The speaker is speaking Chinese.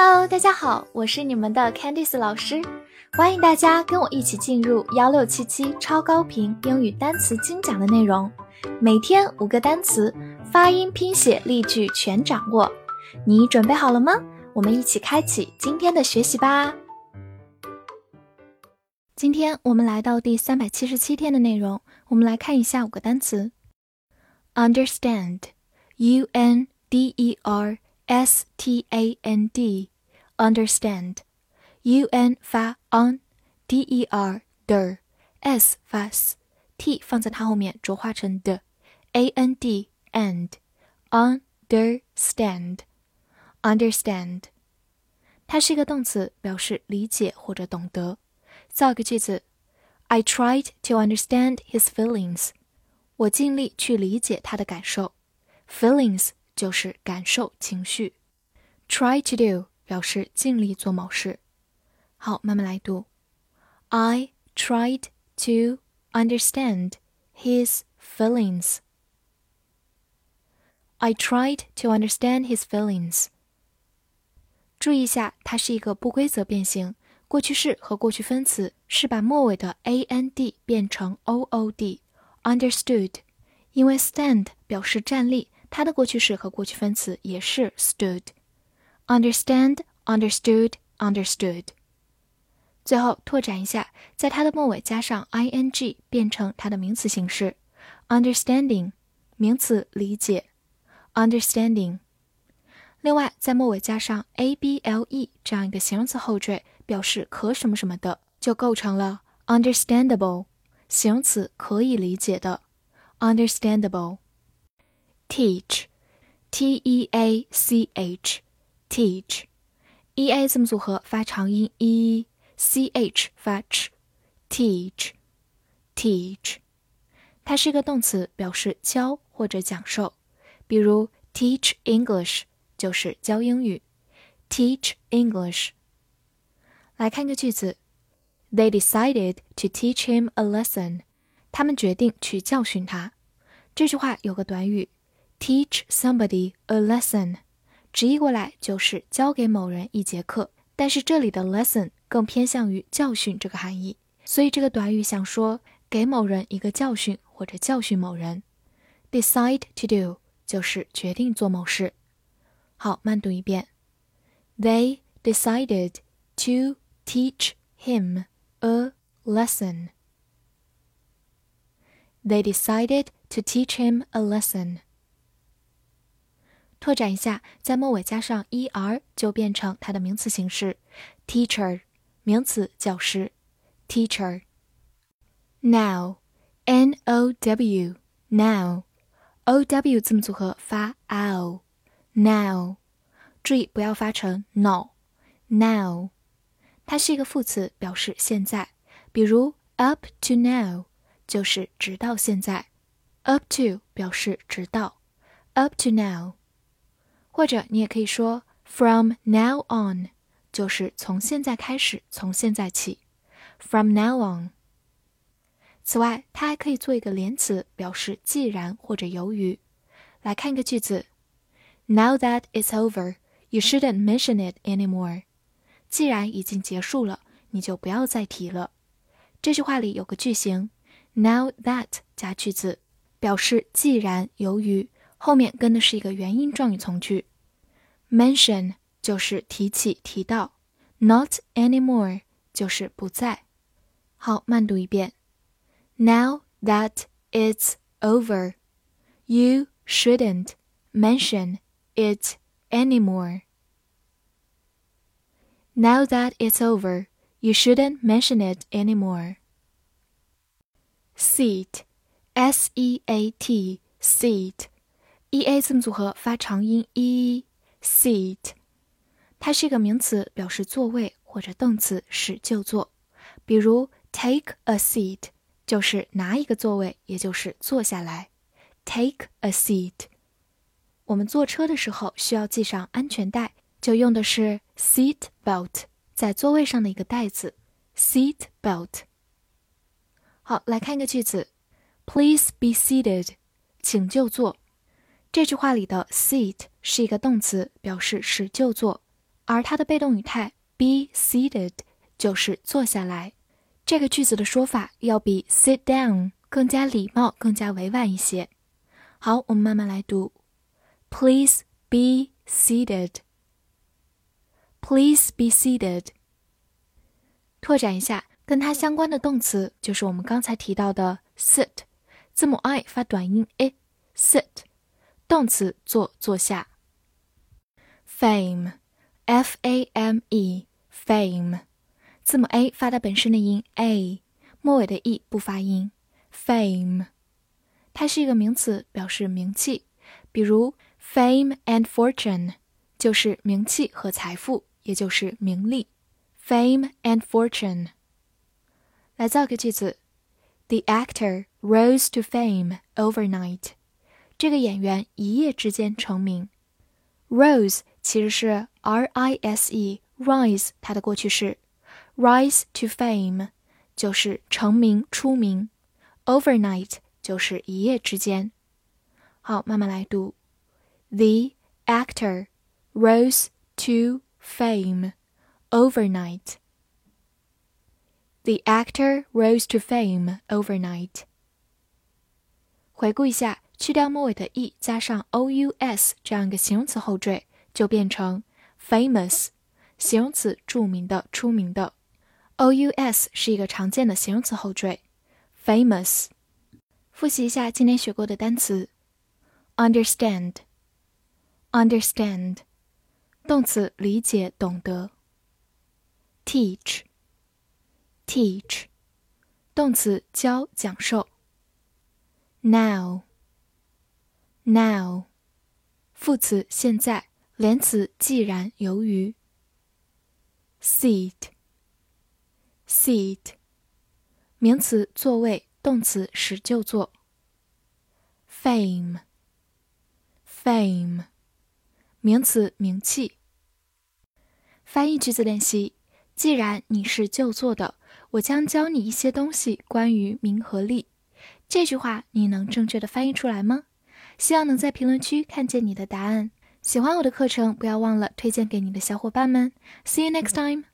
Hello，大家好，我是你们的 Candice 老师，欢迎大家跟我一起进入幺六七七超高频英语单词精讲的内容，每天五个单词，发音、拼写、例句全掌握，你准备好了吗？我们一起开启今天的学习吧。今天我们来到第三百七十七天的内容，我们来看一下五个单词：understand，u n d e r。S T A N D，understand，U N 发 on，D E R der，S 发 s，T 放在它后面浊化成的，A N D and，understand，understand，它是一个动词，表示理解或者懂得。造一个句子：I tried to understand his feelings。我尽力去理解他的感受。Feelings。 就是感受情绪。Try to do 表示尽力做某事。好，慢慢来读。I tried to understand his feelings. I tried to understand his feelings. 注意一下，它是一个不规则变形。过去式和过去分词是把末尾的 a n d 变成 o o d。Understood，因为 stand 表示站立。 它的过去式和过去分词也是 stood。understand, understood, understood。最后拓展一下，在它的末尾加上 ing，变成它的名词形式。understanding，名词理解。understanding。另外，在末尾加上 able 这样一个形容词后缀，表示可什么什么的，就构成了 understandable，形容词可以理解的。understandable。teach, t e a c h, teach, e a 字母组合发长音 e，c h 发 ch，teach, teach，它是一个动词，表示教或者讲授。比如 teach English 就是教英语，teach English。来看个句子，They decided to teach him a lesson。他们决定去教训他。这句话有个短语。 Teach somebody a lesson，直译过来就是教给某人一节课。但是这里的 lesson 更偏向于教训这个含义，所以这个短语想说给某人一个教训或者教训某人。Decide to do 就是决定做某事。好，慢读一遍。They decided to teach him a lesson. They decided to teach him a lesson. 拓展一下，在末尾加上 er 就变成它的名词形式，teacher，名词教师，teacher。now，n o w，now，o w 字母组合发 ow，now，注意不要发成 no，now，它是一个副词，表示现在，比如 up to now 就是直到现在，up to 表示直到，up to now。或者你也可以说 from now on，就是从现在开始，从现在起。from now on。此外，它还可以做一个连词，表示既然或者由于。来看一个句子：Now that it's over, you shouldn't mention it anymore。既然已经结束了，你就不要再提了。这句话里有个句型，now that 加句子，表示既然由于。后面跟的是一个原因状语从句 ，mention 就是提起、提到，not anymore 就是不再。好，慢读一遍。Now that it's over, you shouldn't mention it anymore. Now that it's over, you shouldn't mention it anymore. Seat, S E A T, seat e a 字母组合发长音 seat，它是一个名词，表示座位或者动词使就坐。比如 take a seat 就是拿一个座位，也就是坐下来。take a seat。我们坐车的时候需要系上安全带，就用的是 seat belt，在座位上的一个带子。seat belt。好，来看一个句子，Please be seated，请就坐。这句话里的 seat 是一个动词，表示使就坐而它的被动语态 be seated 就是坐下来。这个句子的说法要比 sit down 更加礼貌、更加委婉一些。好，我们慢慢来读。Please be seated. Please be seated. 拓展一下，跟它相关的动词就是我们刚才提到的 sit，字母 i 发短音 i，sit，动词坐坐下。Fame，f a m e，fame，字母 a 发的本身的音 a，末尾的 e 不发音。Fame，它是一个名词，表示名气，比如 fame and fortune 就是名气和财富，也就是名利。Fame and fortune。来造个句子：The actor rose to fame overnight。这个演员一夜之间成名。Rose 其实是 R I S E，rise 它的过去式，rise to fame 就是成名出名，overnight 就是一夜之间。好，慢慢来读：The actor rose to fame overnight. The actor rose to fame overnight. 回顾一下，去掉末尾的 e，加上 o u s 这样一个形容词后缀， 就变成 famous，形容词，著名的、出名的。o u s 是一个常见的形容词后缀，famous。复习一下今天学过的单词：understand，understand，动词，理解、懂得。teach teach 动词教讲授。now now 副词现在，连词既然由于。seat seat 名词座位，动词使就坐。fame fame 名词名气。翻译句子练习。既然你是就座的，我将教你一些东西关于名和利。这句话你能正确的翻译出来吗？希望能在评论区看见你的答案。喜欢我的课程，不要忘了推荐给你的小伙伴们。See you next time.